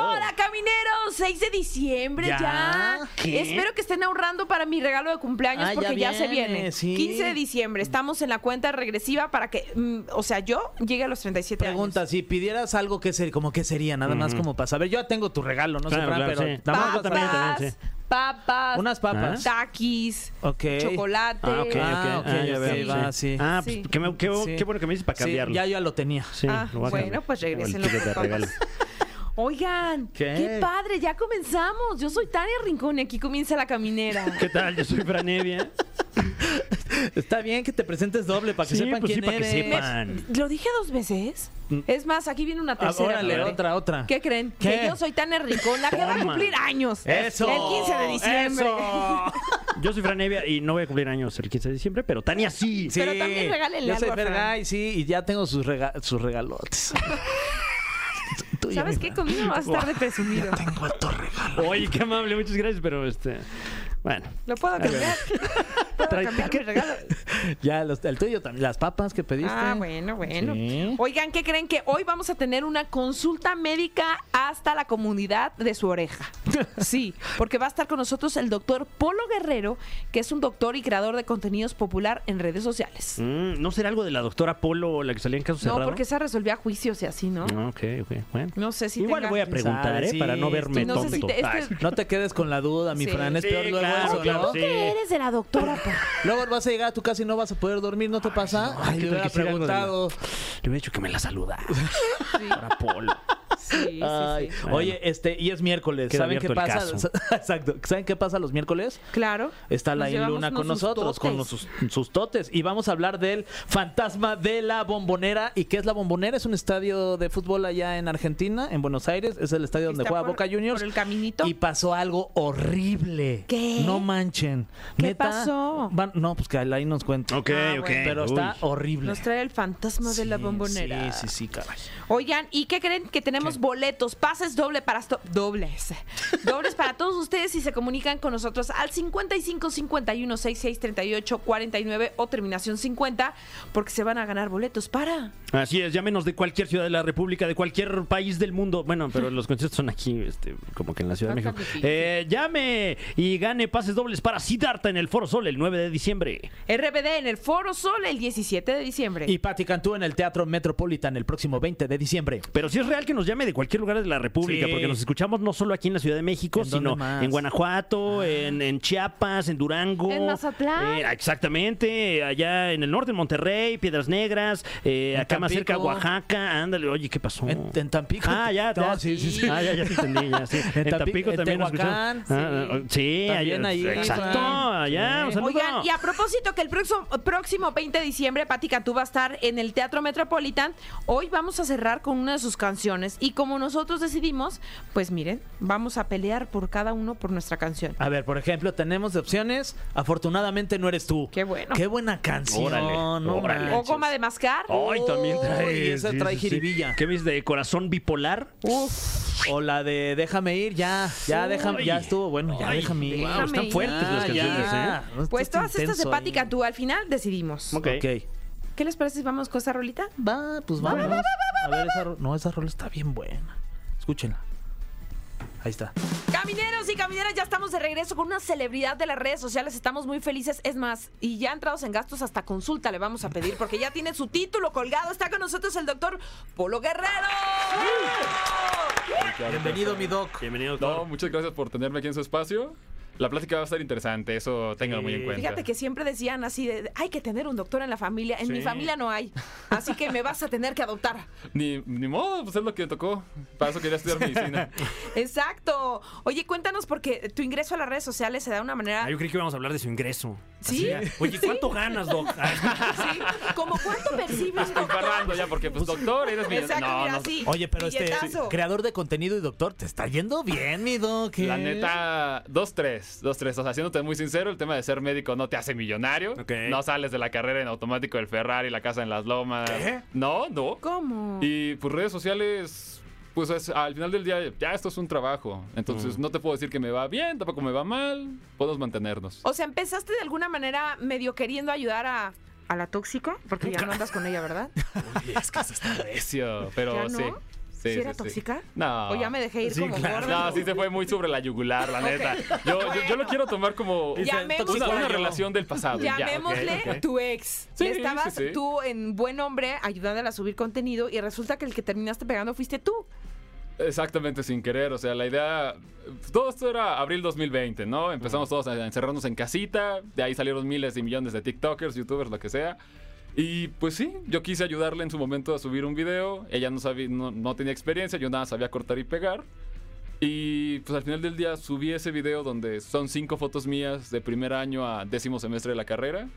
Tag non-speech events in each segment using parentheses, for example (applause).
hola, camineros. 6 de diciembre ya. ¿Ya? ¿Qué? Espero que estén ahorrando para mi regalo de cumpleaños Ah, ya porque ya, se viene, viene. sí. 15 de diciembre. Estamos en la cuenta regresiva para que, mm, o sea, yo llegue a los 37 Pregunta, años. si pidieras algo, ¿qué sería? Como qué sería? Nada más como para saber. Yo ya tengo tu regalo, no sé, Claro, Fran, claro, pero sí. también, Papas, también, sí. papas, unas papas. taquis, Ok. chocolate. Ah, ok, Ah, ok. ok, Ah, va, sí. Ah, pues qué, bueno que me dices para Sí, cambiarlo. ya yo ya lo tenía. Sí, Ah, bueno, pues regalo. papas. (laughs) Oigan, ¿Qué? ¿Qué? padre, ya comenzamos. Yo soy Tania Rincón y aquí comienza la caminera. ¿Qué tal? Yo soy Franevia. (laughs) Está bien que te presentes doble para que Sí, sepan pues sí, quién para que eres. sepan. ¿Lo dije dos veces? Es más, aquí viene una Ah, tercera. órale, otra, otra. ¿Qué creen? ¿Qué? Que yo soy Tania Rincón, la que va a cumplir años. Eso. El 15 de diciembre. Eso. (laughs) Yo soy Franevia y no voy a cumplir años el 15 de diciembre, pero Tania sí. Sí, Pero también regálenle Yo soy algo Fran. Fergay, sí, y ya tengo sus, rega- sus regalotes. (laughs) Tuyo, ¿Sabes qué? Conmigo vas a estar de presumido. Tengo tu regalo. Oye, qué amable, muchas gracias, pero este. Bueno. ¿Lo puedo cambiar? (laughs) ¿Puedo Trae cambiar mi ticket. regalo? (laughs) Ya, los- el tuyo también. Las papas que pediste. Ah, bueno, bueno. Sí. Oigan, ¿qué creen? Que hoy vamos a tener una consulta médica hasta la comunidad de su oreja. (laughs) Sí, porque va a estar con nosotros el doctor Polo Guerrero, que es un doctor y creador de contenidos popular en redes sociales. Mm, ¿No será algo de la doctora Polo la que salía en caso No, cerrado? porque esa resolvía juicios y así, ¿no? Ah, ok, ok. Bueno. No sé si Igual tenga- voy a preguntar? ¿eh? Sí, para no verme no sé tonto. si te- este- No te quedes con la duda, mi Sí. Fran. Es Sí, peor luego claro, eso, claro, ¿no? sí. eres de la doctora? pa? Luego vas a llegar a tu casa y no vas a poder dormir, ¿no te pasa? Ay, ¿qué le hubiera preguntado. Le hubiera dicho que me la saluda. Sí, Para Polo. Sí, sí, Ay, sí. Bueno. Oye, este, y es miércoles. Queda ¿Saben qué abierto el pasa? (laughs) Exacto. ¿Saben qué pasa los miércoles? Claro. Está la Luna con nosotros, con sus, sus totes. Y vamos a hablar del fantasma de la bombonera. ¿Y qué es la bombonera? Es un estadio de fútbol allá en Argentina, en Buenos Aires. Es el estadio donde Está juega por- Boca Juniors. por el caminito. Y pasó algo horrible. ¿Qué? No manchen. ¿Qué Neta, pasó? van- no, pues que ahí nos cuenta. Ok, Ah, ok. bueno. Pero está Uy. horrible. Nos trae el fantasma de la bombonera. Sí, sí, sí, caray. Oigan, ¿y qué creen? Que tenemos boletos, pases doble para esto, dobles. (laughs) Dobles para todos ustedes si se comunican con nosotros al 55 51 66 38 49 o terminación 50 porque se van a ganar boletos para Así es, llámenos de cualquier ciudad de la República, de cualquier país del mundo. Bueno, pero los conciertos son aquí, este, como que en la Ciudad de México. Eh, llame y gane pases dobles para Siddhartha en el Foro Sol el 9 de diciembre. RBD en el Foro Sol el 17 de diciembre. Y Patti Cantú en el Teatro Metropolitan el próximo 20 de diciembre. Pero sí es real que nos llame de cualquier lugar de la República, Sí. porque nos escuchamos no solo aquí en la Ciudad de México, ¿En dónde sino más? Ah. en Guanajuato, en, en Chiapas, en Durango. En Mazatlán. Eh, exactamente, allá en el norte, en Monterrey, Piedras Negras, eh, En acá más cerca, Tampico. Oaxaca. Ándale, oye, ¿qué pasó? En, en Tampico. Ah, ya, No, ya. sí, sí, sí. Ah, ya, ya te entendí, ya, sí. (laughs) En, En Tampi- Tampico en también nos Tehuacán, escuchamos. Ah, ah, sí, También ahí, Exacto, allá, Sí. un saludo. Oigan, y a propósito que el próximo, próximo 20 de diciembre Pati Cantú va a estar en el Teatro Metropolitan, hoy vamos a cerrar con una de sus canciones y como nosotros decidimos, pues miren, vamos a pelear por cada uno por nuestra canción. A ver, por ejemplo, tenemos de opciones. Afortunadamente no eres tú. Qué bueno. Qué buena canción. Órale, no órale. O goma de mascar. Ay, también trae. Uy, esa trae jiribilla. ¿Qué ves de corazón bipolar? Uf, O la de déjame ir, ya, ya, déjame, ya estuvo, bueno, ya Ay, déjame ir. wow, Déjame están ir. fuertes las canciones, ya. ¿eh? No, pues todas estas de intenso. Cantú al final decidimos. Ok. Ok. ¿Qué les parece si vamos con esa rolita? Va, pues vamos. A ver, esa ro- no, esa rola está bien buena. Escúchenla. Ahí está. Camineros y camineras, ya estamos de regreso con una celebridad de las redes sociales. Estamos muy felices. Es más, y ya entrados en gastos, hasta consulta le vamos a pedir porque ya tiene su título colgado. Está con nosotros el doctor Polo Guerrero. Bienvenido, mi doc. Bienvenido, No, doctor. muchas gracias por tenerme aquí en su espacio. La plática va a estar interesante, eso ténganlo muy en Sí. cuenta. Fíjate que siempre decían así de, hay que tener un doctor en la familia. En mi Sí. familia no hay. Así que me vas a tener que adoptar. (laughs) Ni, ni modo, pues es lo que tocó. Para eso quería estudiar medicina. (laughs) Exacto. Oye, cuéntanos porque tu ingreso a las redes sociales se da de una manera... Ah, yo creí que íbamos a hablar de su ingreso. ¿Sí? Así, Oye, (laughs) ¿cuánto ganas, doc? Sí. ¿Cómo cuánto percibes, doctor? Ya, porque pues doctor, eres mi... Exacto, No, mira, no, sí. Oye, pero este creador de contenido y doctor, te está yendo bien, mi doc. ¿eh? La neta, dos, tres. Tres, dos, tres. O sea, siéndote muy sincero, el tema de ser médico no te hace millonario. No sales de la carrera en automático del Ferrari, la casa en las lomas. No, no. ¿Cómo? Y pues redes sociales, pues es- al final del día, ya esto es un trabajo. Entonces no te puedo decir que me va bien, tampoco me va mal. Podemos mantenernos. O sea, empezaste de alguna manera medio queriendo ayudar a, a la tóxica, porque ya no andas con ella, ¿verdad? (laughs) es que eso está recio, pero ¿Ya no? sí. ¿Sí, Sí, era sí, sí. tóxica? No. ¿O ya me dejé ir Sí, como claro. gorda? No, sí se fue muy sobre la yugular, la neta. Yo, yo, yo lo quiero tomar como una, una relación del pasado. ya. Llamémosle tu ex. Sí, y estabas sí, sí. tú en buen hombre ayudándola a subir contenido y resulta que el que terminaste pegando fuiste tú. Exactamente, sin querer. O sea, la idea. Todo esto era abril 2020, ¿no? Empezamos todos a encerrarnos en casita. De ahí salieron miles y millones de TikTokers, YouTubers, lo que sea. Y pues sí, yo quise ayudarle en su momento a subir un video. Ella no, sabía, no, no tenía experiencia, yo nada sabía cortar y pegar. Y pues al final del día subí ese video donde son cinco fotos mías de primer año a décimo semestre de la carrera.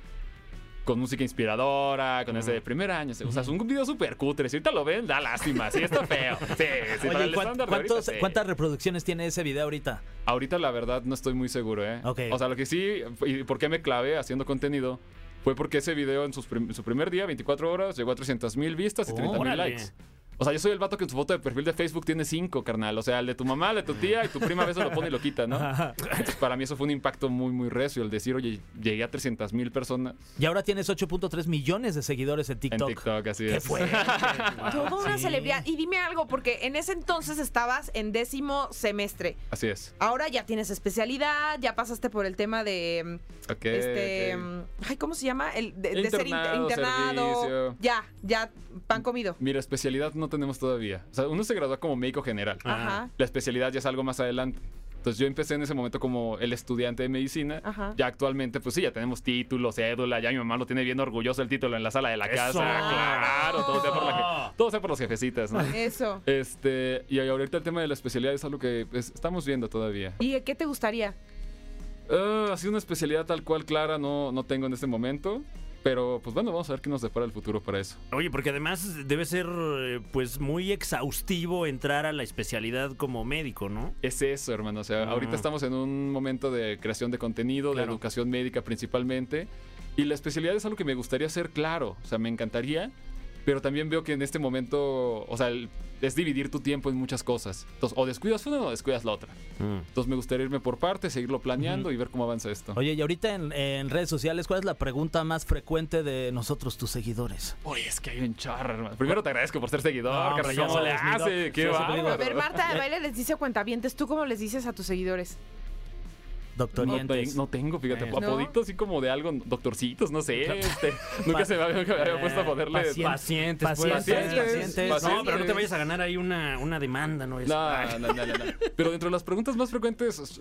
Con música inspiradora, con ese de primer año. O sea, es un video súper cutre. Si ahorita lo ven, da lástima. Sí, está feo. (laughs) Sí, sí, Oye, el ¿cuán- estándar de ahorita, cuántos- sí. ¿cuántas reproducciones tiene ese video ahorita? Ahorita la verdad no estoy muy seguro, ¿eh? Ok. O sea, lo que sí, y por qué me clavé haciendo contenido, fue porque ese video en sus prim- su primer día, 24 horas, llegó a 300 mil vistas y 30 mil likes. O sea, yo soy el vato que en su foto de perfil de Facebook tiene 5, carnal. O sea, el de tu mamá, el de tu tía y tu prima a veces lo pone y lo quita, ¿no? Entonces, para mí eso fue un impacto muy, muy recio. El decir, oye, llegué a 300 mil personas Y ahora tienes 8.3 millones de seguidores en en TikTok. TikTok, así Qué es. fuerte. (laughs) Toda una Sí. celebridad. Y dime algo, porque en ese entonces estabas en décimo semestre. Así es. Ahora ya tienes especialidad, ya pasaste por el tema de mm, Ok, este mm, ay, ¿cómo se llama? El de, de ser inter- Internado, internado. servicio. Ya, ya pan comido. Mira, especialidad no tenemos todavía. O sea, uno se gradúa como médico general. Ajá. La especialidad ya es algo más adelante. Entonces yo empecé en ese momento como el estudiante de medicina. Ajá. Ya actualmente, pues sí, ya tenemos título, cédula. Ya mi mamá lo tiene bien orgulloso el título en la sala de la ¡Eso! casa. Claro, todo sea por, la todo sea por los jefecitas, ¿no? Eso. Este, y ahorita el tema de la especialidad es algo que pues, estamos viendo todavía. ¿Y qué te gustaría? Ah, así una especialidad tal cual clara no, no tengo en este momento. Pero pues bueno, vamos a ver qué nos depara el futuro para eso. Oye, porque además debe ser eh, pues muy exhaustivo entrar a la especialidad como médico, ¿no? Es eso, hermano. O sea, Ah. ahorita estamos en un momento de creación de contenido, Claro. de educación médica principalmente. Y la especialidad es algo que me gustaría hacer claro. O sea, me encantaría. Pero también veo que en este momento, o sea, el- es dividir tu tiempo en muchas cosas. Entonces, o descuidas una o descuidas la otra. Entonces, me gustaría irme por partes, seguirlo planeando y ver cómo avanza esto. Oye, y ahorita en, en redes sociales, ¿cuál es la pregunta más frecuente de nosotros, tus seguidores? Oye, es que hay un hermano. Primero te agradezco por ser seguidor, No, carnal. ¿Cómo le hace? ¡Qué digo. A ver, Marta (laughs) de baile les dice cuentavientes, ¿tú cómo les dices a tus seguidores? No, Doctorientes. no tengo, fíjate, Eh, ¿no? apoditos así como de algo, doctorcitos, no sé. este, (laughs) nunca se me había, me había puesto a ponerle. Paciente. Pacientes, pues. Pacientes, pacientes. No, pero no te Pacientes. vayas a ganar ahí una, una demanda, ¿no? No, no, no, no, no. Pero dentro de las preguntas más frecuentes, es-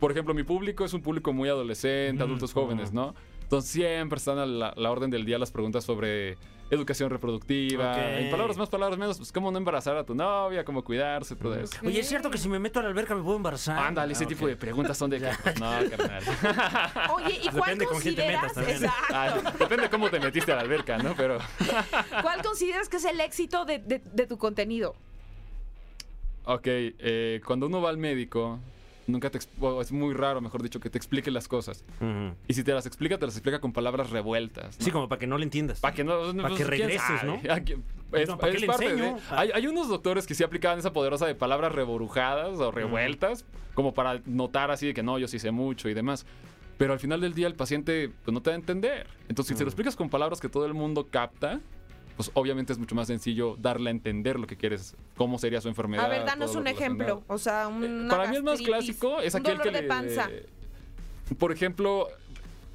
por ejemplo, mi público es un público muy adolescente, adultos jóvenes, ¿no? Entonces siempre están a la, la orden del día las preguntas sobre educación reproductiva. Ok. En palabras más, palabras menos, pues cómo no embarazar a tu novia, cómo cuidarse, todo eso. Oye, ¿es cierto que si me meto a la alberca me puedo embarazar? Ándale, ese Ah, tipo de preguntas son de (laughs) que, pues, no, carnal. (laughs) Oye, ¿y cuál Depende con quién te consideras? metas también. Exacto. Ah, depende de cómo te metiste a la alberca, ¿no? Pero (laughs) ¿Cuál consideras que es el éxito de, de- de tu contenido? Ok, eh, cuando uno va al médico, nunca te... es muy raro, mejor dicho, que te explique las cosas. Y si te las explica, te las explica con palabras revueltas. ¿no? Sí, como para que no le entiendas. Para que no... Pa' pues, que ¿quién regreses? (laughs) ¿no? Es, No, ¿para qué es le parte enseño? de- hay, hay unos doctores que sí aplicaban esa poderosa de palabras reburujadas o revueltas, como para notar así de que no, yo sí sé mucho y demás. Pero al final del día el paciente pues, no te va a entender. Entonces, si se lo explicas con palabras que todo el mundo capta, pues obviamente es mucho más sencillo darle a entender lo que quieres, cómo sería su enfermedad. A ver, danos un ejemplo. O sea, Eh, una Para mí el más gastritis, clásico es un aquel que de le- panza. Por ejemplo,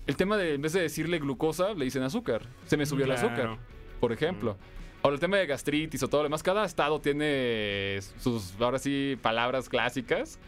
el tema de en vez de decirle glucosa, le dicen azúcar. Se me subió el azúcar, por ejemplo. Ahora, el tema de gastritis o todo lo demás, cada estado tiene sus, ahora sí, palabras clásicas.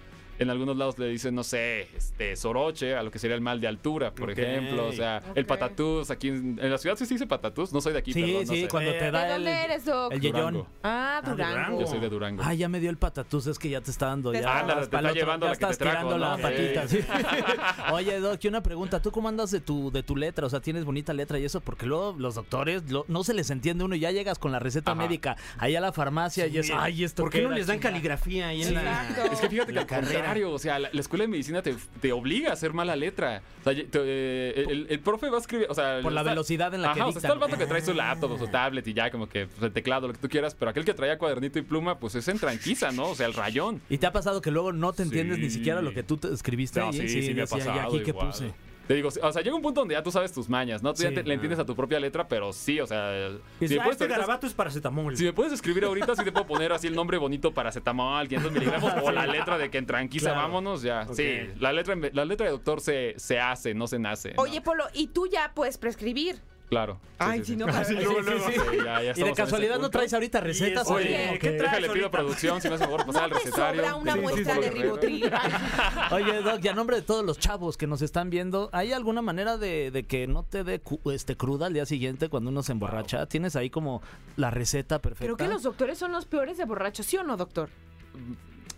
En algunos lados le dicen, no sé, este, soroche, a lo que sería el mal de altura, por ejemplo. O sea, el patatús, aquí en, en la ciudad sí se dice patatús, no soy de aquí, Sí, perdón, no sí, sé. cuando Eh, te ¿De da el, dónde eres, Doc? el. Durango. Ah, Ah, Durango. Durango. Yo soy de Durango. Ah, ya me dio el patatús, es que ya te está dando ya. está- Ándale, vas te está llevando ya la que te estás trajo, tirando ¿no? la patita. sí. (laughs) (laughs) Oye, Doc, y una pregunta, ¿tú cómo andas de tu, de tu letra? O sea, tienes bonita letra y eso, porque luego los doctores lo- no se les entiende uno y ya llegas con la receta Ajá. médica ahí a la farmacia y es, ay, esto ¿Por qué no les dan chinga?" caligrafía ahí en la, Exacto. Es que fíjate que la al carrera? Contrario, o sea, la, la escuela de medicina te, te obliga a hacer mala letra. O sea, te- eh, el, el profe va a escribir, o sea... Por la está- velocidad en la que Ajá, o sea, está el vato que trae su laptop o su tablet y ya como que pues, el teclado, lo que tú quieras, pero aquel que traía cuadernito y pluma, pues es en tranquiza, ¿no? O sea, el rayón. ¿Y te ha pasado que luego no te entiendes ni Sí. siquiera lo que tú te escribiste? No, ahí? sí, sí, me ha decía, ¿y pasado aquí igual. puse? Te digo, o sea, llega un punto donde ya tú sabes tus mañas, ¿no? Tú ya te- le entiendes a tu propia letra, pero sí, o sea... Y si me ah, puedes este ahorita- garabato es paracetamol. Si me puedes escribir ahorita, sí te puedo poner así el nombre bonito paracetamol, 500 miligramos, o la letra de que en tranquila, Claro. vámonos, ya. Sí, la letra, la letra de doctor se, se hace, no se nace. ¿no? Oye, Polo, ¿y tú ya puedes prescribir? Claro. Ay, sí, si sí. no, (laughs) para- Sí, sí, sí. Sí, ya- ya ¿Y de casualidad no traes ahorita recetas? eso, o oye, qué? ¿qué traes Déjale, pido ahorita? producción, si me hace favor pasar ¿No el te recetario. sobra una Sí, muestra sí, de sí. ribotril? (laughs) Oye, Doc, y a nombre de todos los chavos que nos están viendo, ¿hay alguna manera de, de que no te dé cu- este, cruda al día siguiente cuando uno se emborracha? ¿Tienes ahí como la receta perfecta? Creo que los doctores son los peores de borrachos, ¿sí o no, doctor?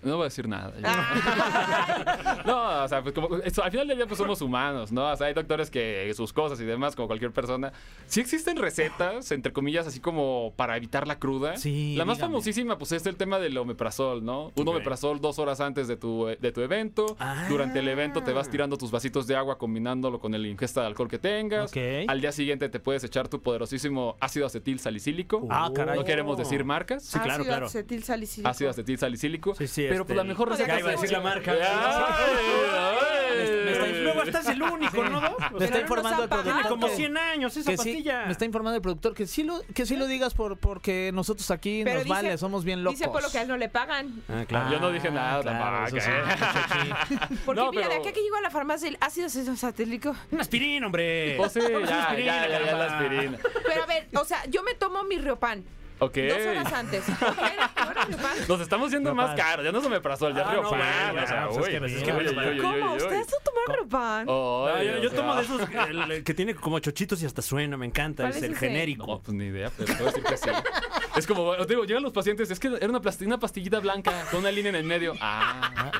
No voy a decir nada. Ah. (laughs) No, o sea, pues como, al final del día pues somos humanos, ¿no? O sea, hay doctores que sus cosas y demás, como cualquier persona. Sí existen recetas, entre comillas, así como para evitar la cruda. Sí, La más dígame. famosísima, pues es el tema del omeprazol, ¿no? Un omeprazol dos horas antes de tu, de tu evento. Ah. Durante el evento te vas tirando tus vasitos de agua combinándolo con el ingesta de alcohol que tengas. Ok. Al día siguiente te puedes echar tu poderosísimo ácido acetil salicílico. Ah, caray. No queremos decir marcas. Sí, claro, Ácido claro. acetil salicílico. Ácido acetil salicílico. Sí, sí, pero pues la este, mejor receta Ya iba a decir la marca. Ay, ay, Me está- ay. Luego estás el único, ¿no? Me está informando el productor. Tiene como que- 100 años esa que sí, pastilla. me está informando el productor que sí lo, que sí lo digas por, porque nosotros aquí Pero nos dice- vale, somos bien locos. Dice Polo que a él no le pagan. Ah, claro. Yo no dije nada, claro, tampoco, eso sí, ¿eh? (laughs) muchachi. Porque No, mira, de aquí que llego a la farmacia el ácido salicílico. Un aspirín, hombre. Pues sí, ya, aspirina, ya, ya, ya, la aspirina. Pero a ver, o sea, yo me tomo mi Riopan Ok. dos horas antes. (laughs) Nos estamos yendo No más caros. Ya no es omeprazol, ya Ah, no, Riopan. bueno, o sea, ya, pues es uy, que- es que uy, bueno, uy, uy, ¿Cómo? uy, uy. ¿Ustedes no toman Riopan? Oh, No, yo, yo tomo de esos el- el que tiene como chochitos y hasta suena, me encanta. ¿Cuál Es el genérico. No, pues ni idea, pero a decir que sí. (laughs) Es como, digo, llegan los pacientes, es que era una, una pastillita blanca con una línea en el medio. Ah,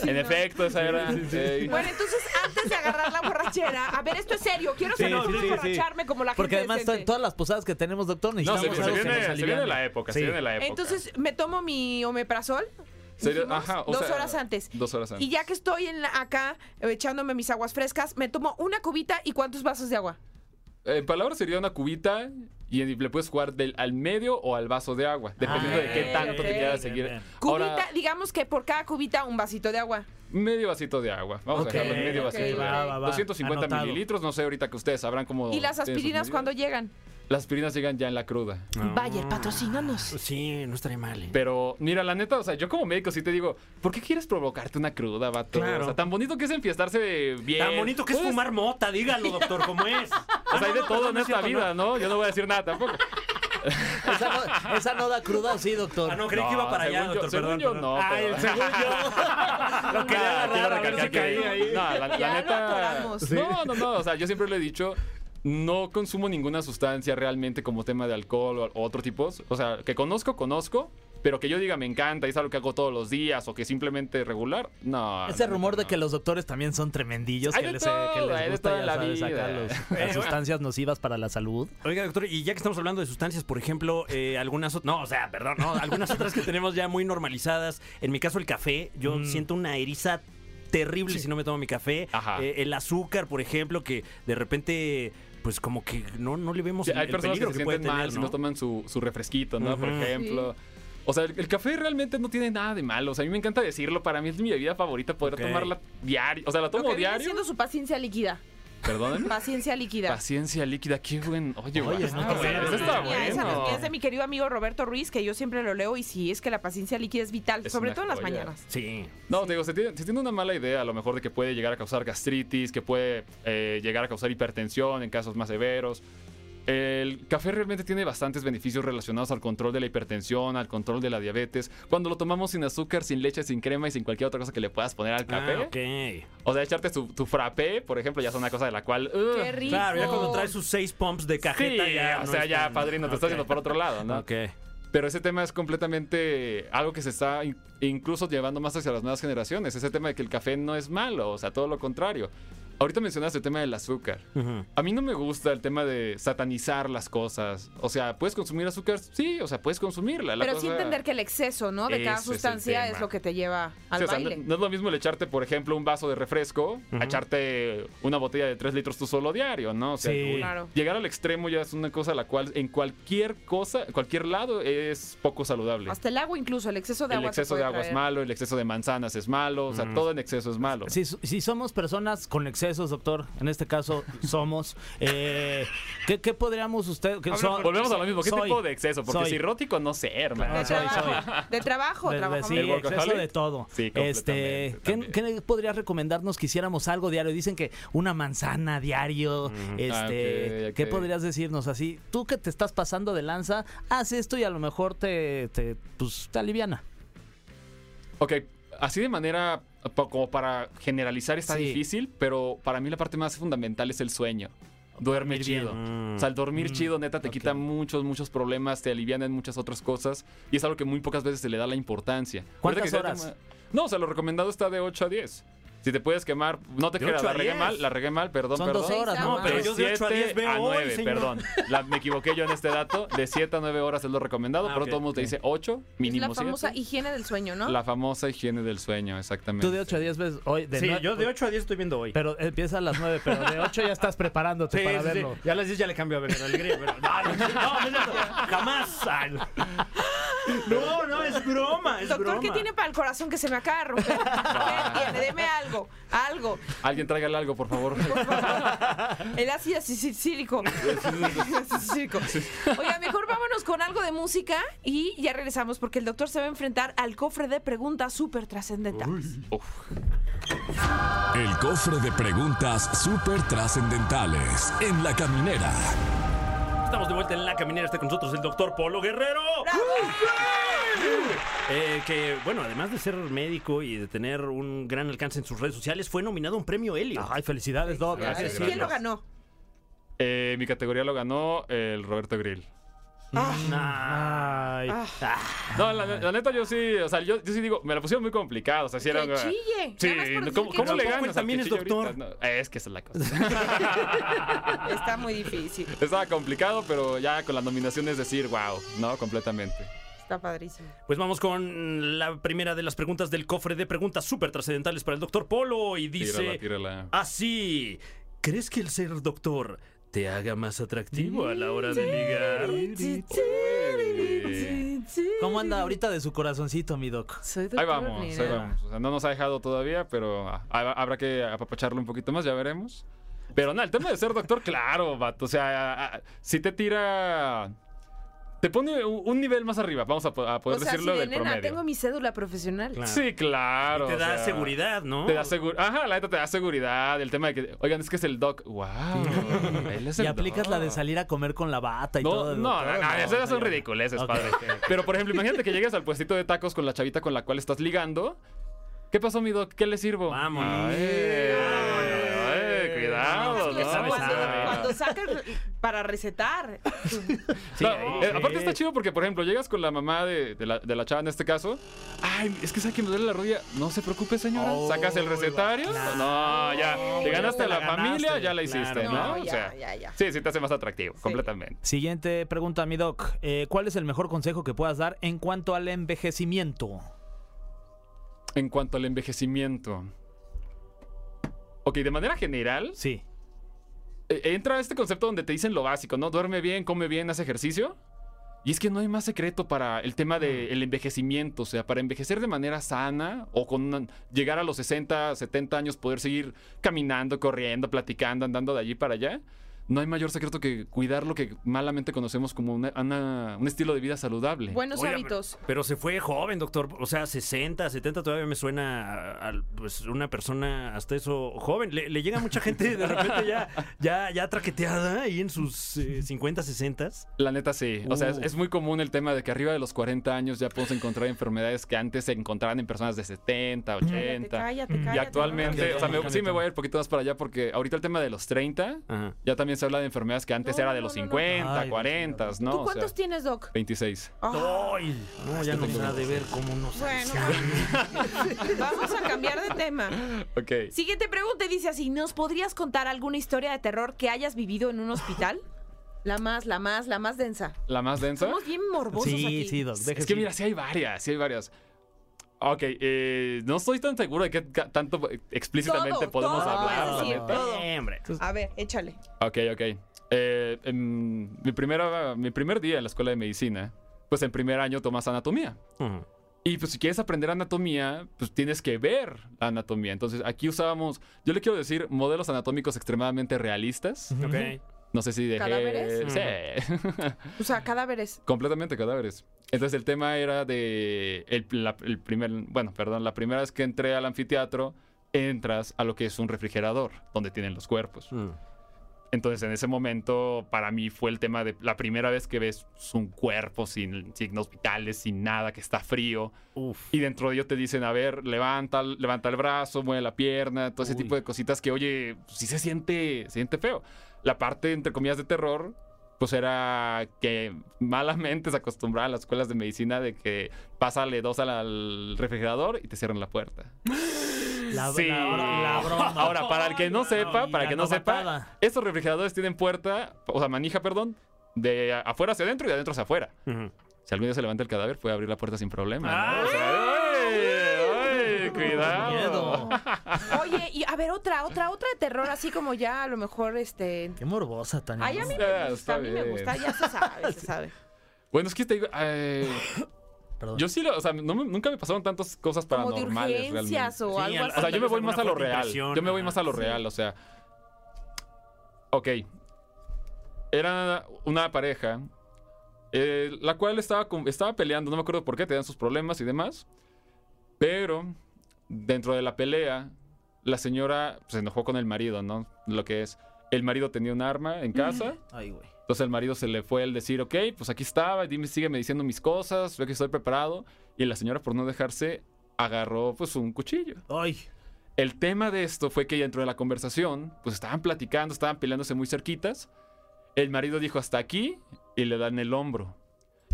en efecto, esa era. Bueno, entonces, antes de agarrar la borrachera, a ver, esto es serio, quiero Sí, saber sí, cómo emborracharme como la Porque gente además decente. to- todas las posadas que tenemos, doctor, No, se, necesitamos se algo que nos se viene aliviane. la época, Sí. se viene la época. Entonces, me tomo mi omeprazol. Dijimos, ajá, o dos sea, horas antes. dos horas antes. Y ya que estoy en la- acá eh, echándome mis aguas frescas, me tomo una cubita y cuántos vasos de agua. En palabras sería una cubita y le puedes jugar del, al medio o al vaso de agua, dependiendo Ah, de qué ok, tanto te quieras seguir. bien. Cubita, Ahora, digamos que por cada cubita un vasito de agua. medio vasito de agua. Vamos a dejarlo en medio ok, vasito de agua. va, va. 250 Anotado. mililitros, no sé ahorita que ustedes sabrán cómo. ¿Y las aspirinas cuándo llegan? Las aspirinas llegan ya en la cruda. Bayer, patrocínanos. Sí, no estaría mal. ¿eh? Pero, mira, la neta, o sea, yo como médico sí te digo, ¿por qué quieres provocarte una cruda, vato? Claro. O sea, tan bonito que es enfiestarse de bien. Tan bonito que es Puedes- fumar mota, dígalo, doctor, ¿cómo es? (laughs) O sea, hay de todo en no es esta cierto, vida, ¿no? Yo no voy a decir nada tampoco. (laughs) Esa no, esa no da cruda, ¿o sí, doctor? Ah, no, creí que iba para allá, yo- doctor, según perdón. yo perdón. no, Ay, pero- el según yo. (laughs) Lo quería agarrar, a ver si caía ahí. No, la, la Ya lo neta. No, no, no. O sea, yo siempre lo he dicho. No consumo ninguna sustancia realmente como tema de alcohol o, o otro tipo. O sea, que conozco, conozco. Pero que yo diga me encanta y es algo que hago todos los días o que simplemente regular. No. Ese rumor de que los doctores también son tremendillos, Hay que de les, todo, que hay les de gusta, todo en ya la sabes, sacar los- (laughs) las sustancias nocivas para la salud. Oiga, doctor, y ya que estamos hablando de sustancias, por ejemplo, eh, algunas no, o sea, perdón, no, algunas otras que tenemos ya muy normalizadas. En mi caso, el café, yo Mm. siento una eriza terrible si no me tomo mi café. Ajá. Eh, el azúcar, por ejemplo, que de repente, pues como que no, no le vemos Sí, hay el personas que se que, puede sienten mal tener, si ¿no? toman su, su refresquito, ¿no? Por ejemplo. O sea, el, el café realmente no tiene nada de malo. O sea, a mí me encanta decirlo. Para mí es mi bebida favorita poder tomarla diario. O sea, la Lo tomo que viene diario. siendo su paciencia líquida. Perdónenme. Paciencia líquida. Paciencia líquida, qué buen. Oye, Oye, no está te bueno, eso está. Esa- es de mi querido amigo Roberto Ruiz, que yo siempre lo leo y sí, es que la paciencia líquida es vital, Es sobre todo en las joya. mañanas. Sí. No, te digo, se tiene, se tiene una mala idea a lo mejor de que puede llegar a causar gastritis, que puede eh, llegar a causar hipertensión en casos más severos. El café realmente tiene bastantes beneficios relacionados al control de la hipertensión, al control de la diabetes. Cuando lo tomamos sin azúcar, sin leche, sin crema y sin cualquier otra cosa que le puedas poner al café. Ah, ok. O sea, echarte tu, tu frappé, por ejemplo, ya es una cosa de la cual... ugh, ¡Qué rico! Claro, ya cuando traes sus seis pumps de cajeta, Sí, ya. o no sea, ya, tan- padrino, te Ok. estás yendo por otro lado, ¿no? Ok. Pero ese tema es completamente algo que se está in- incluso llevando más hacia las nuevas generaciones. Ese tema de que el café no es malo, o sea, todo lo contrario. Ahorita mencionaste el tema del azúcar. A mí no me gusta el tema de satanizar las cosas. O sea, ¿puedes consumir azúcar? Sí, o sea, puedes consumirla. La Pero sí cosa- entender que el exceso, ¿no? De cada Ese el sustancia es, lo que te lleva al Sí, o sea, no, baile. no es lo mismo el echarte, por ejemplo, un vaso de refresco a echarte una botella de 3 litros tú solo diario, ¿no? O sea, Sí. Claro. llegar al extremo ya es una cosa la cual en cualquier cosa, cualquier lado es poco saludable. Hasta el agua incluso, el exceso de el agua. te exceso de puede agua es malo, el exceso de manzanas es malo, o sea, todo en exceso es malo. Si, si somos personas con excesos, doctor, en este caso (laughs) somos, eh, ¿qué, qué podríamos usted... que so- Volvemos a lo mismo, ¿qué soy- tipo de exceso? Porque soy. cirrótico no sé, hermano. De Ah, soy, trabajo, soy. de trabajo, De- de- trabajamos. sí, ¿El exceso de todo. Sí, este, ¿qué, qué podrías recomendarnos que hiciéramos algo diario? Dicen que una manzana diario. Este, Ah, ok, ¿Qué podrías decirnos así? Tú que te estás pasando de lanza, haz esto y a lo mejor te, te, pues, te aliviana. Ok, así de manera como para generalizar está Sí. difícil, pero para mí la parte más fundamental es el sueño. Duerme Dormir chido. Mm. O sea, el dormir Mm, chido, neta, te ok. quita muchos, muchos problemas, te alivian en muchas otras cosas. Y es algo que muy pocas veces se le da la importancia. ¿Cuántas horas? tema- No, o sea, lo recomendado está de 8 a 10. Si te puedes quemar, no te ¿De creas, 8 la a regué 10? mal, la regué mal, perdón, Son perdón. dos horas, No, pero De yo de ocho a 7 10 veo a hoy, 9, señor. perdón. La- me equivoqué yo en este dato. De 7 a 9 horas es lo recomendado, Ah, pero ok, todo el mundo te ok. dice 8, Es mínimo la famosa 7. higiene del sueño, ¿no? La famosa higiene del sueño, exactamente. Tú de 8 a 10 veces hoy. De Sí, nue- yo de 8 a 10 estoy viendo hoy. Pero empieza a las 9, pero de 8 ya estás preparándote (laughs) Sí, para sí, sí. verlo. Ya a las 10 ya le cambio a ver la alegría. Pero... No, no, (laughs) no, no, es. Jamás. No. No, es broma, es Doctor, broma. ¿qué tiene para el corazón que se me acaba de romper? ¿Qué tiene? Deme algo, algo. Alguien tráigale algo, por favor. El ácido cítrico. Oiga, mejor vámonos con algo de música y ya regresamos porque el doctor se va a enfrentar al cofre de preguntas súper trascendentales. El cofre de preguntas súper trascendentales en la caminera. Estamos de vuelta en la caminera. Está con nosotros el doctor Polo Guerrero. Eh, que, bueno, además de ser médico y de tener un gran alcance en sus redes sociales, fue nominado a un premio Helio. Ay, felicidades, Doc. Gracias, ¿Quién lo ganó? Eh, mi categoría lo ganó el Roberto Grill. Ay. No, la, la neta yo sí, o sea, yo, yo sí digo, me la pusieron muy complicada, o sea, si era... Que chille. Sí, ¿cómo, que cómo le ganas? también es doctor. No, es que esa es la cosa. (laughs) Está muy difícil. Estaba complicado, pero ya con la nominación es decir, wow, ¿no? Completamente. Está padrísimo. Pues vamos con la primera de las preguntas del cofre de preguntas súper trascendentales para el doctor Polo. Y dice Tírala, tírala. así: ¿Crees que el ser doctor te haga más atractivo a la hora de ligar? ¿Cómo anda ahorita de su corazoncito, mi Doc? Soy Ahí vamos, ahí vamos. O sea, no nos ha dejado todavía, pero ah, hab- habrá que apapacharlo un poquito más, ya veremos. Pero nada, el tema de ser doctor, (laughs) claro, vato. O sea, si te tira. Te pone un nivel más arriba, vamos a, po- a poder O sea, decirlo si de del nena promedio. tengo mi cédula profesional. Claro. Sí, claro. Y te o da sea, seguridad, ¿no? Te da seguridad. Ajá, la neta te da seguridad. El tema de que, oigan, es que es el doc. ¡Wow! él es Y aplicas la de salir a comer con la bata y No, todo. no, no, no, esas ya son ridiculeces, padre. Pero, por ejemplo, imagínate que llegues al puestito de tacos con la chavita con la cual estás ligando. ¿Qué pasó, mi doc? ¿Qué le sirvo? Vámonos. Ay, ay, cuidado, Es que ¿no? Sacas para recetar. (laughs) Sí, No, ahí, eh, sí. aparte está chido porque, por ejemplo, llegas con la mamá de, de la, de la chava en este caso. Ay, es que sabe que me duele la rodilla. No se preocupe, señora. Oh, Sacas el recetario. No, ya. Te ganaste te la a la familia, ganaste, ya la hiciste, claro. ¿no? No, o ya, sea, ya, ya. Sí, sí te hace más atractivo, completamente. Siguiente pregunta, mi Doc. Eh, ¿Cuál es el mejor consejo que puedas dar en cuanto al envejecimiento? En cuanto al envejecimiento. Ok, de manera general, Sí. Eh, entra este concepto donde te dicen lo básico, ¿no? Duerme bien, come bien, hace ejercicio. Y es que no hay más secreto para el tema del envejecimiento, o sea, para envejecer de manera sana o con una- llegar a los 60, 70 años, poder seguir caminando, corriendo, platicando, andando de allí para allá. No hay mayor secreto que cuidar lo que malamente conocemos como una- una- un estilo de vida saludable. Buenos Oiga, hábitos. Pero, pero se fue joven, doctor. O sea, 60, 70 todavía me suena a, a, pues, una persona hasta eso joven. Le, le llega mucha gente de repente ya, (laughs) ya, ya traqueteada ahí en sus eh, 50, 60. La neta sí. O sea, es, Uh. es muy común el tema de que arriba de los 40 años ya podemos encontrar enfermedades que antes se encontraban en personas de 70, 80. Cállate, cállate, Y cállate. actualmente, o sea, me- sí me voy a ir un poquito más para allá porque ahorita el tema de los 30 Ajá. ya también se habla de enfermedades que antes No, era de no, los no, no. 50, Ay, Dios 40, ¿no? ¿Tú O cuántos sea, tienes, Doc? 26. Ah, Ay, no, ya nos ha de ver cómo nos bueno, (laughs) vamos a cambiar de tema. Ok. Siguiente pregunta y dice así, ¿nos podrías contar alguna historia de terror que hayas vivido en un hospital? (laughs) La más, la más, la más densa. ¿La más densa? Somos bien morbosos Sí, aquí. sí, Doc. Es que ir. mira, sí hay varias, sí hay varias. Ok, eh, no estoy tan seguro de qué tanto explícitamente Todo, podemos todo hablar. decir, todo. Hombre. A ver, échale. Ok, ok. Eh, en mi, primera, mi primer día en la escuela de medicina, pues en primer año tomas anatomía. Ujú. Y pues si quieres aprender anatomía, pues tienes que ver la anatomía. Entonces aquí usábamos, yo le quiero decir, modelos anatómicos extremadamente realistas. Ok. No sé si dejé... ¿Cadáveres? Sí. O sea, cadáveres. Completamente cadáveres. Entonces el tema era de el, la- el primer, bueno, perdón, la primera vez que entré al anfiteatro, entras a lo que es un refrigerador, donde tienen los cuerpos. Mm. Entonces en ese momento para mí fue el tema de la primera vez que ves un cuerpo sin signos vitales, sin nada, que está frío. Uf. Y dentro de ello te dicen, a ver, levanta, levanta el brazo, mueve la pierna, todo ese Uy. tipo de cositas que, oye, sí se siente, se siente feo. La parte, entre comillas, de terror, pues era que malamente se acostumbraba a las escuelas de medicina de que pásale dos al, al refrigerador y te cierran la puerta. (gasps) La, Sí. la bro- la broma. Ahora, para el que no sepa, para el que no sepa, estos refrigeradores tienen puerta, o sea, manija, perdón, de afuera hacia adentro y de adentro hacia afuera. Si algún día se levanta el cadáver, puede abrir la puerta sin problema. ¿no? ¡Ay! O. cuidado. Miedo. Oye, y a ver, otra, otra, otra de terror, así como ya a lo mejor, este... Qué morbosa, Tania. Ay, a mí Ah, me gusta, está a mí me gusta, ya se sabe, se sabe. Bueno, es que te digo, eh, Perdón. yo sí, lo- o sea, no nunca me pasaron tantas cosas Como de paranormales urgencias realmente. o Sí, algo así. O sea, yo me voy más a lo real. Yo me voy más a lo real, o sea. Ok. Era una pareja, eh, la cual estaba, estaba peleando, no me acuerdo por qué, tenían sus problemas y demás. Pero dentro de la pelea, la señora se enojó con el marido, ¿no? Lo que es, el marido tenía un arma en casa. Ay, güey. Entonces el marido se le fue el decir, ok, pues aquí estaba, dime, sígueme diciendo mis cosas, ve que estoy preparado. Y la señora, por no dejarse, agarró pues un cuchillo. Ay. El tema de esto fue que dentro de la conversación, pues estaban platicando, estaban peleándose muy cerquitas. El marido dijo hasta aquí y le dan el hombro.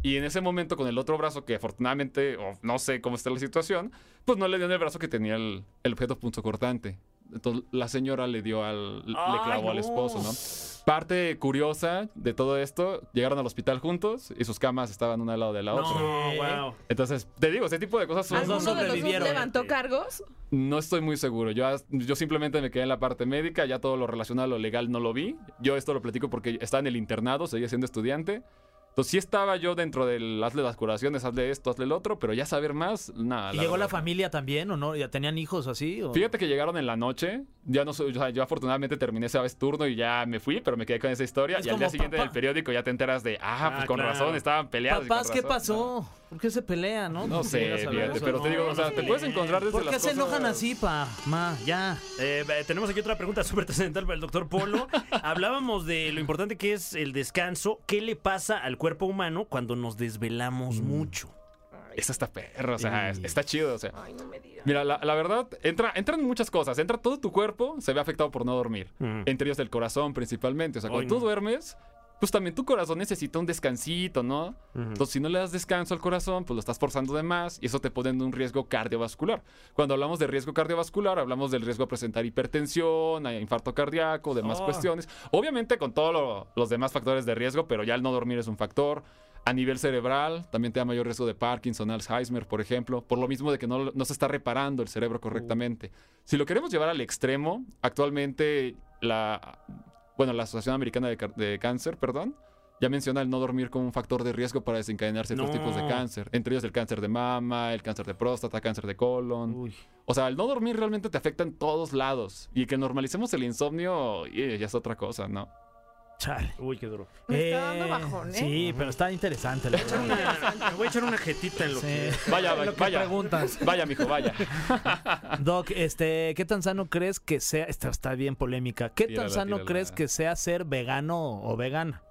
Y en ese momento, con el otro brazo, que afortunadamente, o no sé cómo está la situación, pues no le dio en el brazo que tenía el, el objeto punzocortante. Entonces la señora le dio al. le clavó al esposo, ¿no? Parte curiosa de todo esto, llegaron al hospital juntos y sus camas estaban una al lado de la otra. No, ¿Qué? wow. Entonces, te digo, ese tipo de cosas son. ¿Alguno de los dos levantó cargos? No estoy muy seguro. Yo, yo simplemente me quedé en la parte médica, ya todo lo relacionado a lo legal no lo vi. Yo esto lo platico porque estaba en el internado, seguía siendo estudiante. Entonces sí estaba yo dentro del hazle las curaciones, hazle esto, hazle el otro, pero ya saber más, nada. ¿Y llegó la familia también o no? ¿Ya tenían hijos o así? o? Fíjate que llegaron en la noche. Ya no soy, yo afortunadamente terminé ese turno y ya me fui, pero me quedé con esa historia. Es y al día siguiente en el papá. periódico ya te enteras de, ah, pues Ah, con claro. razón, estaban peleados. y con Papás, ¿qué razón". pasó? ¿Por qué se pelean, no? No, sé, fíjate, pero te no, digo, o sea, no te puedes encontrar desde ¿Por qué las se cosas- enojan así, pa? Ma, ya. Eh, eh, tenemos aquí otra pregunta (laughs) súper trascendental para el doctor Polo. Hablábamos de lo importante que es el descanso. ¿Qué le pasa al cuerpo humano cuando nos desvelamos mucho? Esta está perra, o sea, Sí. está chido, o sea. Ay, no me digas. Mira, la, la verdad, entra, entran muchas cosas. Entra todo tu cuerpo, se ve afectado por no dormir. Entre ellos el corazón principalmente. O sea, Ay, cuando tú duermes, pues también tu corazón necesita un descansito, ¿no? Entonces, si no le das descanso al corazón, pues lo estás forzando de más y eso te pone en un riesgo cardiovascular. Cuando hablamos de riesgo cardiovascular, hablamos del riesgo a presentar hipertensión, a infarto cardíaco, demás Oh. cuestiones. Obviamente con todos lo- los demás factores de riesgo, pero ya el no dormir es un factor. A nivel cerebral, también te da mayor riesgo de Parkinson, Alzheimer, por ejemplo, por lo mismo de que no, no se está reparando el cerebro correctamente. Si lo queremos llevar al extremo, actualmente la, bueno, la Asociación Americana de, de Cáncer, perdón, ya menciona el no dormir como un factor de riesgo para desencadenar ciertos No. tipos de cáncer, entre ellos el cáncer de mama, el cáncer de próstata, cáncer de colon. Uy. O sea, el no dormir realmente te afecta en todos lados y que normalicemos el insomnio y ya es otra cosa, ¿no? Chale. Uy, qué duro. Me está dando bajón, ¿eh? Sí, pero está interesante. la verdad. (laughs) Me voy a echar una jetita en lo Sí. que... (laughs) Vaya, Lo que vaya. preguntas. (laughs) Vaya, mijo, vaya. Doc, este, ¿qué tan sano crees que sea? Esta está bien polémica. ¿Qué Tírala, tan sano tírala. crees que sea ser vegano o vegana?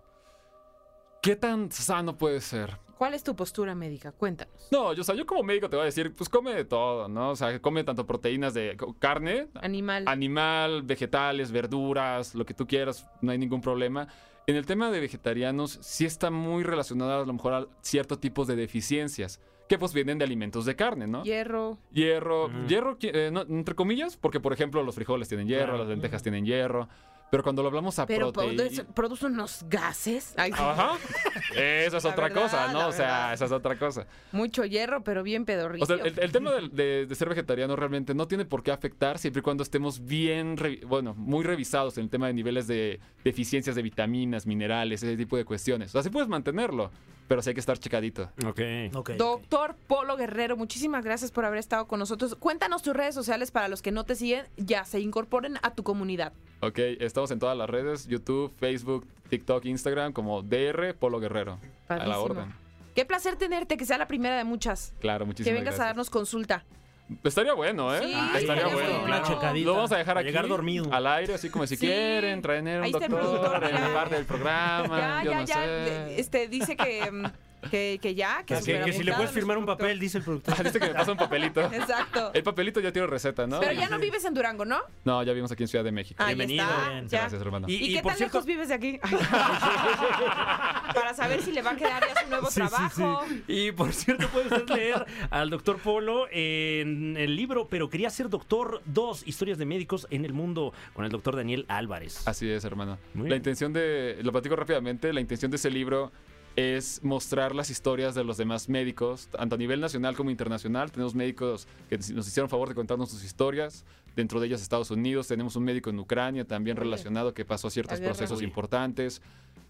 ¿Qué tan sano puede ser? ¿Cuál es tu postura médica? Cuéntanos. No, yo, o sea, yo como médico te voy a decir, pues come de todo, ¿no? O sea, come tanto proteínas de carne, Animal. animal, vegetales, verduras, lo que tú quieras, no hay ningún problema. En el tema de vegetarianos, sí está muy relacionado a lo mejor a ciertos tipos de deficiencias, que pues vienen de alimentos de carne, ¿no? Hierro. Hierro, hierro, qui- eh, no, entre comillas, porque por ejemplo los frijoles tienen hierro, Claro. las lentejas tienen hierro, pero cuando lo hablamos a Pero proteína... produce, unos gases. Ay. Ajá. Esa es La otra verdad, cosa, ¿no? O sea, verdad. esa es otra cosa. Mucho hierro, pero bien pedorrillo. O sea, el, el tema de, de ser vegetariano realmente no tiene por qué afectar siempre y cuando estemos bien, bueno, muy revisados en el tema de niveles de deficiencias de vitaminas, minerales, ese tipo de cuestiones. O sea, sí puedes mantenerlo, pero sí hay que estar checadito. Ok. Ok, ok. Doctor Polo Guerrero, muchísimas gracias por haber estado con nosotros. Cuéntanos tus redes sociales para los que no te siguen, ya se incorporen a tu comunidad. Ok, estamos en todas las redes, YouTube, Facebook, TikTok, Instagram, como DR Polo Guerrero. A la orden. Qué placer tenerte, que sea la primera de muchas. Claro, Que muchísimas vengas a gracias. darnos consulta. Estaría bueno, ¿eh? Sí, estaría estaría bueno. bueno. Una checadita. Lo vamos a dejar A aquí. llegar dormido. Al aire, así como si Sí. quieren, traen un Ahí doctor en la parte del programa. ya, yo ya, no ya. sé. Este, dice que, mm, que, que ya, que, Que, que si le puedes firmar un papel, dice el productor. Ah, Dice que me pasa un papelito. Exacto. El papelito ya tiene receta, ¿no? Pero ya no vives en Durango, ¿no? No, ya vivimos aquí en Ciudad de México. Ahí Bienvenido, está, bien. ya. Gracias, hermano. ¿Y, Y- y qué por tan cierto- lejos vives de aquí? (laughs) Para saber si le va a quedar ya su nuevo Sí, trabajo. sí. Y por cierto, puedes leer al doctor Polo en el libro, pero quería ser doctor 2, historias de médicos en el mundo, con el doctor Daniel Álvarez. Así es, hermano. Muy la bien. intención de, lo platico rápidamente, la intención de ese libro es mostrar las historias de los demás médicos, tanto a nivel nacional como internacional. Tenemos médicos que nos hicieron favor de contarnos sus historias. Dentro de ellas Estados Unidos, tenemos un médico en Ucrania también Oye. relacionado que pasó ciertos La guerra. procesos importantes.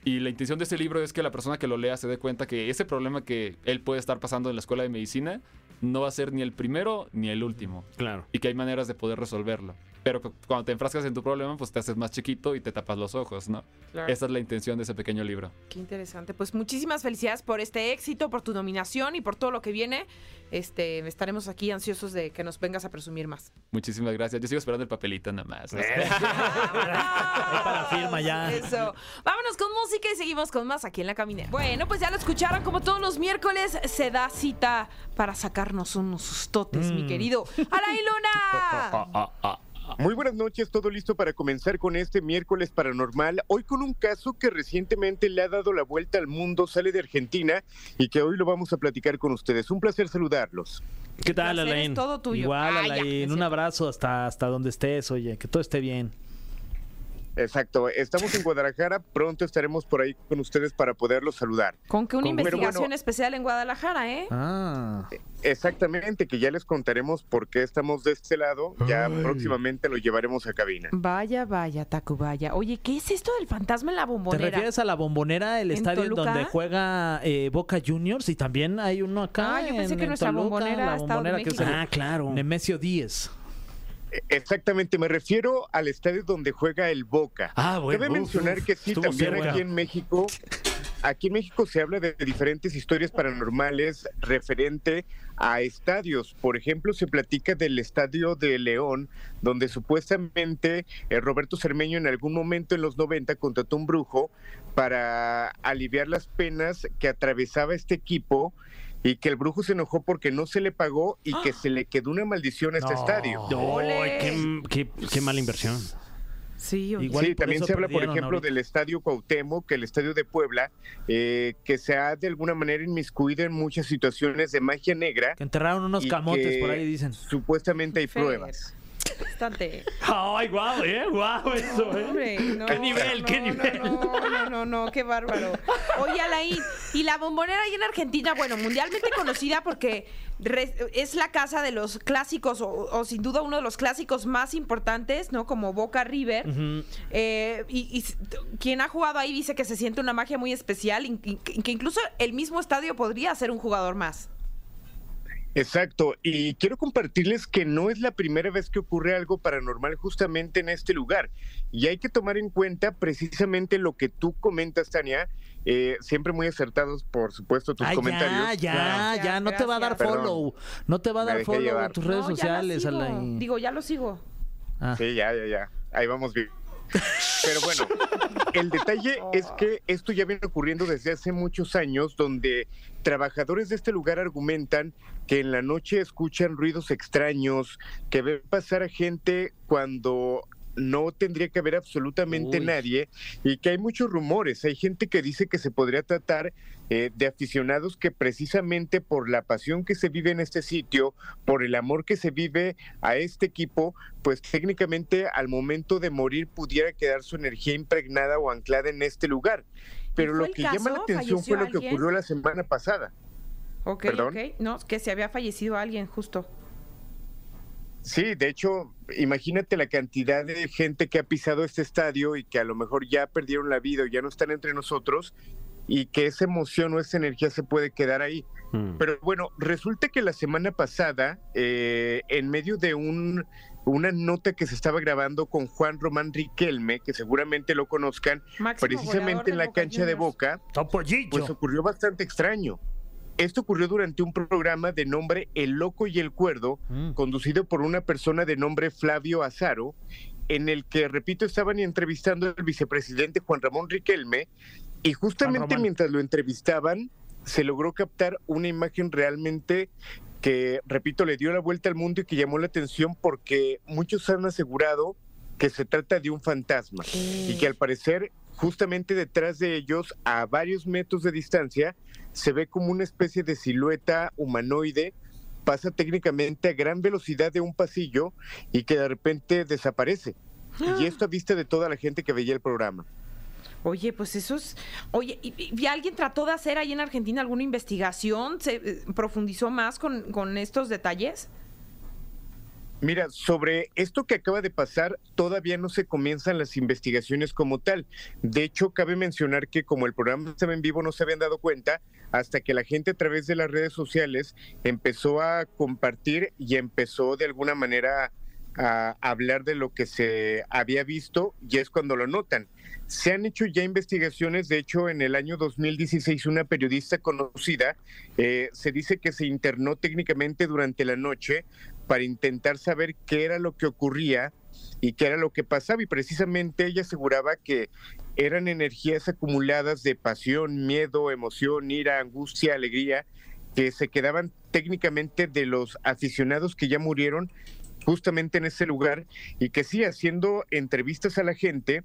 Y la intención de este libro es que la persona que lo lea se dé cuenta que ese problema que él puede estar pasando en la escuela de medicina no va a ser ni el primero ni el último Claro. y que hay maneras de poder resolverlo. Pero cu- cuando te enfrascas en tu problema, pues te haces más chiquito y te tapas los ojos, ¿no? Claro. Esa es la intención de ese pequeño libro. Qué interesante. Pues muchísimas felicidades por este éxito, por tu nominación y por todo lo que viene. Este, estaremos aquí ansiosos de que nos vengas a presumir más. Muchísimas gracias. Yo sigo esperando el papelito nada más. Eh. (laughs) ¡Vámonos! para firma ya. Eso. Vámonos con música y seguimos con más aquí en la caminera. Bueno, pues ya lo escucharon, como todos los miércoles se da cita para sacarnos unos sustotes, mi Mm. querido. ¡Araí Luna! (laughs) Muy buenas noches, todo listo para comenzar con este miércoles paranormal. Hoy con un caso que recientemente le ha dado la vuelta al mundo, sale de Argentina y que hoy lo vamos a platicar con ustedes. Un placer saludarlos. ¿Qué tal, placer es Alain? todo tuyo. Igual, Ah, Alain, un abrazo hasta, hasta donde estés, oye, que todo esté bien. Exacto, estamos en Guadalajara, pronto estaremos por ahí con ustedes para poderlos saludar. Con que una Con- investigación bueno- especial en Guadalajara, ¿eh? Ah, Exactamente, que ya les contaremos por qué estamos de este lado, ya Ay. próximamente lo llevaremos a cabina. Vaya, vaya, Tacubaya. Oye, ¿qué es esto del fantasma en la ¿te bombonera? refieres a la bombonera, el ¿En estadio en Toluca? donde juega eh, Boca Juniors? Y también hay uno acá. Ah, yo pensé en- que en nuestra Toluca, bombonera la bombonera que es el Ah, claro. Nemesio 10. Eh, Exactamente, me refiero al estadio donde juega el Boca. Ah, bueno. Cabe uf, mencionar uf, que sí, también aquí en México, aquí en México se habla de diferentes historias paranormales referente a estadios. Por ejemplo, se platica del estadio de León, donde supuestamente eh, Roberto Cermeño en algún momento en los 90 contrató un brujo para aliviar las penas que atravesaba este equipo y que el brujo se enojó porque no se le pagó y que se le quedó una maldición a este No. estadio. Ole. Qué, qué- qué mala inversión. Sí. Igual también se habla, por ejemplo, ahorita. del estadio Cuauhtémoc, que el estadio de Puebla, eh, que se ha de alguna manera inmiscuido en muchas situaciones de magia negra. Que enterraron unos camotes por ahí, dicen. Supuestamente hay pruebas. Bastante. Ay, guau, eh, guau, eso, eh. Hombre, no, ¿Qué nivel, no, qué nivel? No, no, no, no, qué bárbaro. Oye, Alain, y la bombonera ahí en Argentina, bueno, mundialmente conocida porque es la casa de los clásicos, o, o sin duda uno de los clásicos más importantes, ¿no? Como Boca River. Eh, y, quien ha jugado ahí dice que se siente una magia muy especial, y, y que incluso el mismo estadio podría ser un jugador más. Exacto, y quiero compartirles que no es la primera vez que ocurre algo paranormal justamente en este lugar. Y hay que tomar en cuenta precisamente lo que tú comentas, Tania, eh, siempre muy acertados, por supuesto, tus Ay, comentarios. ya, ya, Gracias, ya, no te va a dar follow. No te va a dar follow llevar. en tus redes No, sociales. Alain. Digo, ya lo sigo. Ah. Sí, ya, ya, ya. Ahí vamos bien. Pero bueno, el detalle es que esto ya viene ocurriendo desde hace muchos años, donde trabajadores de este lugar argumentan que en la noche escuchan ruidos extraños, que ven pasar a gente cuando no tendría que haber absolutamente Uy. nadie y que hay muchos rumores. Hay gente que dice que se podría tratar eh, de aficionados que precisamente por la pasión que se vive en este sitio, por el amor que se vive a este equipo, pues técnicamente al momento de morir pudiera quedar su energía impregnada o anclada en este lugar. Pero lo que llama la atención fue lo que ¿Falleció ocurrió la semana pasada. Ok, ¿Perdón? ok. No, que se había fallecido alguien, justo. Sí, de hecho, imagínate la cantidad de gente que ha pisado este estadio y que a lo mejor ya perdieron la vida o ya no están entre nosotros y que esa emoción o esa energía se puede quedar ahí. Mm. Pero bueno, resulta que la semana pasada, eh, en medio de un, una nota que se estaba grabando con Juan Román Riquelme, que seguramente lo conozcan, Máximo precisamente en la cancha de. Boca, Topollillo. pues ocurrió bastante extraño. Esto ocurrió durante un programa de nombre El Loco y el Cuerdo, Mm. conducido por una persona de nombre Flavio Azaro, en el que, repito, estaban entrevistando al vicepresidente Juan Ramón Riquelme, y justamente mientras lo entrevistaban, se logró captar una imagen realmente que, repito, le dio la vuelta al mundo y que llamó la atención porque muchos han asegurado que se trata de un fantasma y que al parecer justamente detrás de ellos, a varios metros de distancia, se ve como una especie de silueta humanoide, pasa técnicamente a gran velocidad de un pasillo y que de repente desaparece. Y esto a vista de toda la gente que veía el programa. Oye, pues eso es. Oye, ¿y, y- y alguien trató de hacer ahí en Argentina alguna investigación? ¿Se eh, profundizó más con, con estos detalles? Mira, sobre esto que acaba de pasar, todavía no se comienzan las investigaciones como tal. De hecho, cabe mencionar que como el programa estaba en vivo, no se habían dado cuenta hasta que la gente a través de las redes sociales empezó a compartir y empezó de alguna manera a hablar de lo que se había visto y es cuando lo notan. Se han hecho ya investigaciones, de hecho en el año 2016 una periodista conocida eh, se dice que se internó técnicamente durante la noche para intentar saber qué era lo que ocurría y qué era lo que pasaba. Y precisamente ella aseguraba que eran energías acumuladas de pasión, miedo, emoción, ira, angustia, alegría, que se quedaban técnicamente de los aficionados que ya murieron justamente en ese lugar y que sí, haciendo entrevistas a la gente,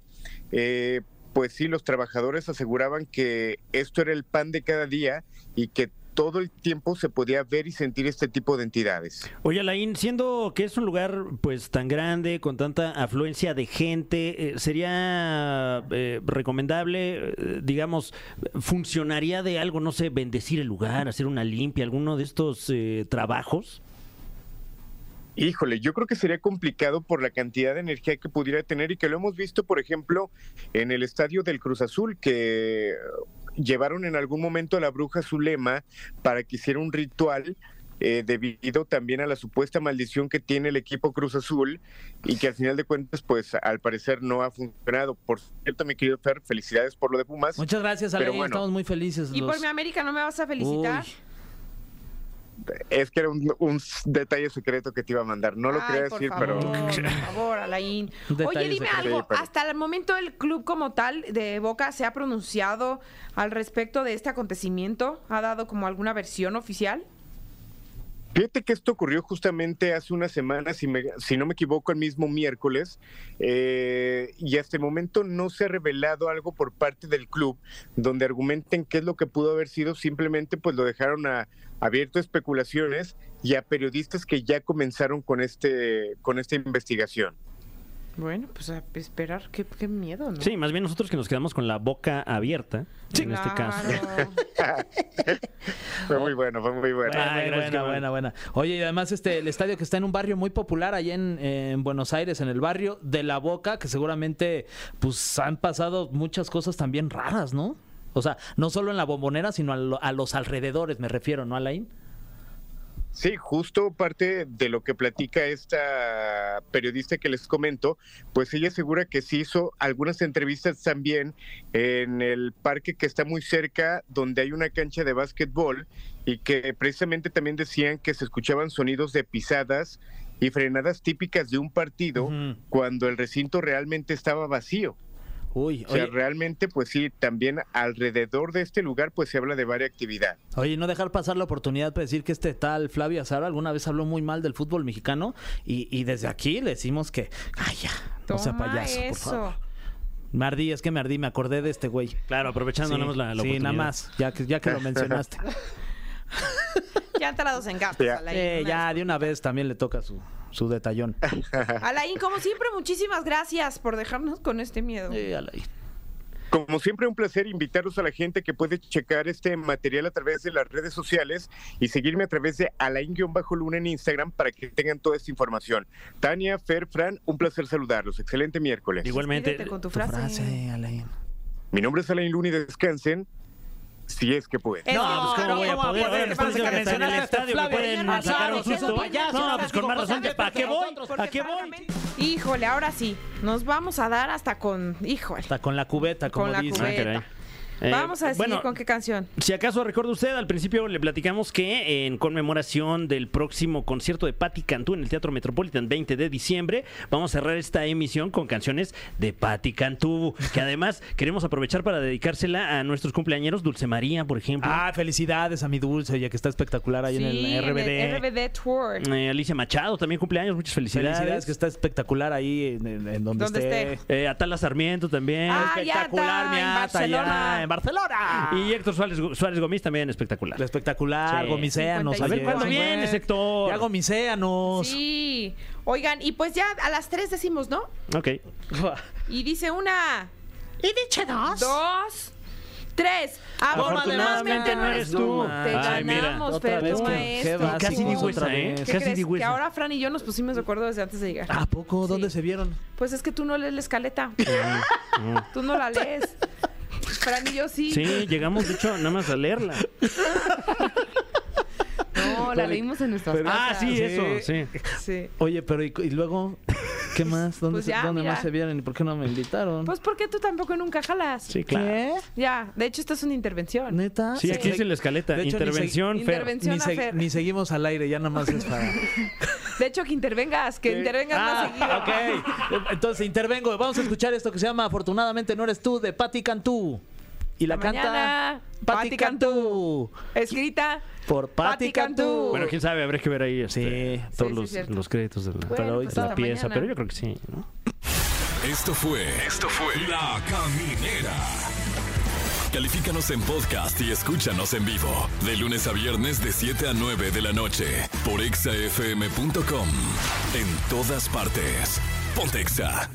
eh, pues sí, los trabajadores aseguraban que esto era el pan de cada día y que todo el tiempo se podía ver y sentir este tipo de entidades. Oye, Alain, siendo que es un lugar pues tan grande, con tanta afluencia de gente, eh, ¿sería eh, recomendable, eh, digamos, funcionaría de algo, no sé, bendecir el lugar, hacer una limpia, alguno de estos eh, trabajos? Híjole, yo creo que sería complicado por la cantidad de energía que pudiera tener y que lo hemos visto, por ejemplo, en el estadio del Cruz Azul, que llevaron en algún momento a la bruja Zulema para que hiciera un ritual eh, debido también a la supuesta maldición que tiene el equipo Cruz Azul y que al final de cuentas, pues al parecer no ha funcionado. Por cierto, mi querido Fer, felicidades por lo de Pumas. Muchas gracias, bueno. Estamos muy felices. ¿Y los- por mi América no me vas a felicitar? Uy. Es que era un, un detalle secreto que te iba a mandar. No lo Ay, quería decir, favor, pero... Por (laughs) favor, Alain. Oye, dime secreto. algo. Hasta el momento el club como tal de Boca se ha pronunciado al respecto de este acontecimiento. ¿Ha dado como alguna versión oficial? Fíjate que esto ocurrió justamente hace unas semanas, si, si no me equivoco, el mismo miércoles, eh, y hasta el momento no se ha revelado algo por parte del club donde argumenten qué es lo que pudo haber sido, simplemente pues lo dejaron a, abierto a especulaciones y a periodistas que ya comenzaron con, este, con esta investigación. Bueno, pues a esperar. Qué, qué miedo, ¿no? Sí, más bien nosotros que nos quedamos con la boca abierta, en este caso. (laughs) Fue muy bueno, fue muy bueno. Buena, Ay, gracias, buena, buena, buena. Oye, y además este el estadio que está en un barrio muy popular allá en, en Buenos Aires, en el barrio de La Boca, que seguramente pues han pasado muchas cosas también raras, ¿no? O sea, no solo en la bombonera, sino a, lo- a los alrededores, me refiero, ¿no, Alain? Sí, justo parte de lo que platica esta periodista que les comento, pues ella asegura que sí hizo algunas entrevistas también en el parque que está muy cerca, donde hay una cancha de básquetbol y que precisamente también decían que se escuchaban sonidos de pisadas y frenadas típicas de un partido cuando el recinto realmente estaba vacío. Uy, O sea, oye, realmente, pues sí, también alrededor de este lugar, pues se habla de varias actividad. oye, no dejar pasar la oportunidad para decir que este tal Flavio Azaro alguna vez habló muy mal del fútbol mexicano y, y desde aquí le decimos que, ay, ya, no sea payaso, por favor. Me ardí, es que me ardí, me acordé de este güey. Claro, aprovechando Sí, la, la sí, oportunidad. nada más, ya que, ya que lo (laughs) mencionaste. (laughs) Ya entrados en gastos, Ya. Alain. Eh, una ya, de una vez también le toca su, su detallón. (laughs) Alain, como siempre, muchísimas gracias por dejarnos con este miedo. Eh, Alain. Como siempre, un placer invitarlos a la gente que puede checar este material a través de las redes sociales y seguirme a través de Alain-Luna en Instagram para que tengan toda esta información. Tania, Fer, Fran, un placer saludarlos. Excelente miércoles. Igualmente. Despídete con tu frase, Alain. Mi nombre es Alain Luna y descansen si es que pueden. Eso, No, pues cómo voy a ¿cómo poder. Ahora me están diciendo que en el estadio me Flavio pueden sacar un que susto. payaso. No, pues con más razón, ¿para qué voy? ¿Para qué voy? Híjole, ahora sí, nos vamos a dar hasta con, híjole, Hasta con la cubeta, como con Eh, Vamos a decir bueno, con qué canción. Si acaso recuerda usted, al principio le platicamos que en conmemoración del próximo concierto de Patti Cantú en el Teatro Metropolitan 20 de diciembre, vamos a cerrar esta emisión con canciones de Patti Cantú, que además queremos aprovechar para dedicársela a nuestros cumpleañeros, Dulce María, por ejemplo. Ah, felicidades a mi dulce, ya que está espectacular ahí Sí, en el RBD. RBD Tour. Eh, Alicia Machado, también cumpleaños, muchas felicidades. Felicidades, que está espectacular ahí en, en- en donde, Donde esté. Eh, Atala Sarmiento también. Ah, ya espectacular, está, mi en ata, Barcelona. ya, en Barcelona. Y Héctor Suárez, Suárez Gómez también espectacular. Espectacular, Sí. gomiseanos. 55. A ver, ¿cuándo vienes. Héctor? Ya gomiseanos. Sí. Oigan, y pues ya a las tres decimos, ¿no? Ok. Y dice una, Y dice dos. dos, tres. Afortunadamente no eres tú. Te Ay, mira. ganamos, Otra Fer, vez tu que- maestro. Casi otra esa, ¿eh? vez. ¿Qué Casi crees? digo Que esa. ahora Fran y yo nos pusimos de acuerdo desde antes de llegar. ¿A poco? ¿Dónde Sí. se vieron? Pues es que tú no lees la escaleta. (laughs) tú no la lees. (laughs) Fran y yo sí. Sí, llegamos, de hecho, nada más a leerla. No, la leímos en nuestras Ah, casas. sí, Sí. eso, sí. Sí. Oye, pero ¿y, y luego qué más? ¿Dónde, Pues se- ya, dónde mira. más se vieron y por qué no me invitaron? Pues porque tú tampoco nunca jalas. Sí, claro. ¿Qué? Ya, de hecho, esta es una intervención. ¿Neta? Sí, aquí dice la escaleta. De hecho, ni Intervención, Fer. Intervención. Ni, a se- Fer. ni seguimos al aire, ya nada más es para... (laughs) De hecho, que intervengas, que intervengas más seguido. Ah, ok. Entonces intervengo. Vamos a escuchar esto que se llama Afortunadamente no eres tú, de Patti Cantú. Y la canta mañana, Patti Patti Cantú. Escrita. Por Patti Cantú. Bueno, quién sabe, habrá que ver ahí este, Sí. todos Sí, los, créditos de la, Bueno, de pues la pieza, mañana. pero yo creo que sí, ¿no? Esto fue. Esto fue. La Caminera. Califícanos en podcast y escúchanos en vivo. De lunes a viernes, de 7 a 9 de la noche. Por exafm.com. En todas partes. Pontexa.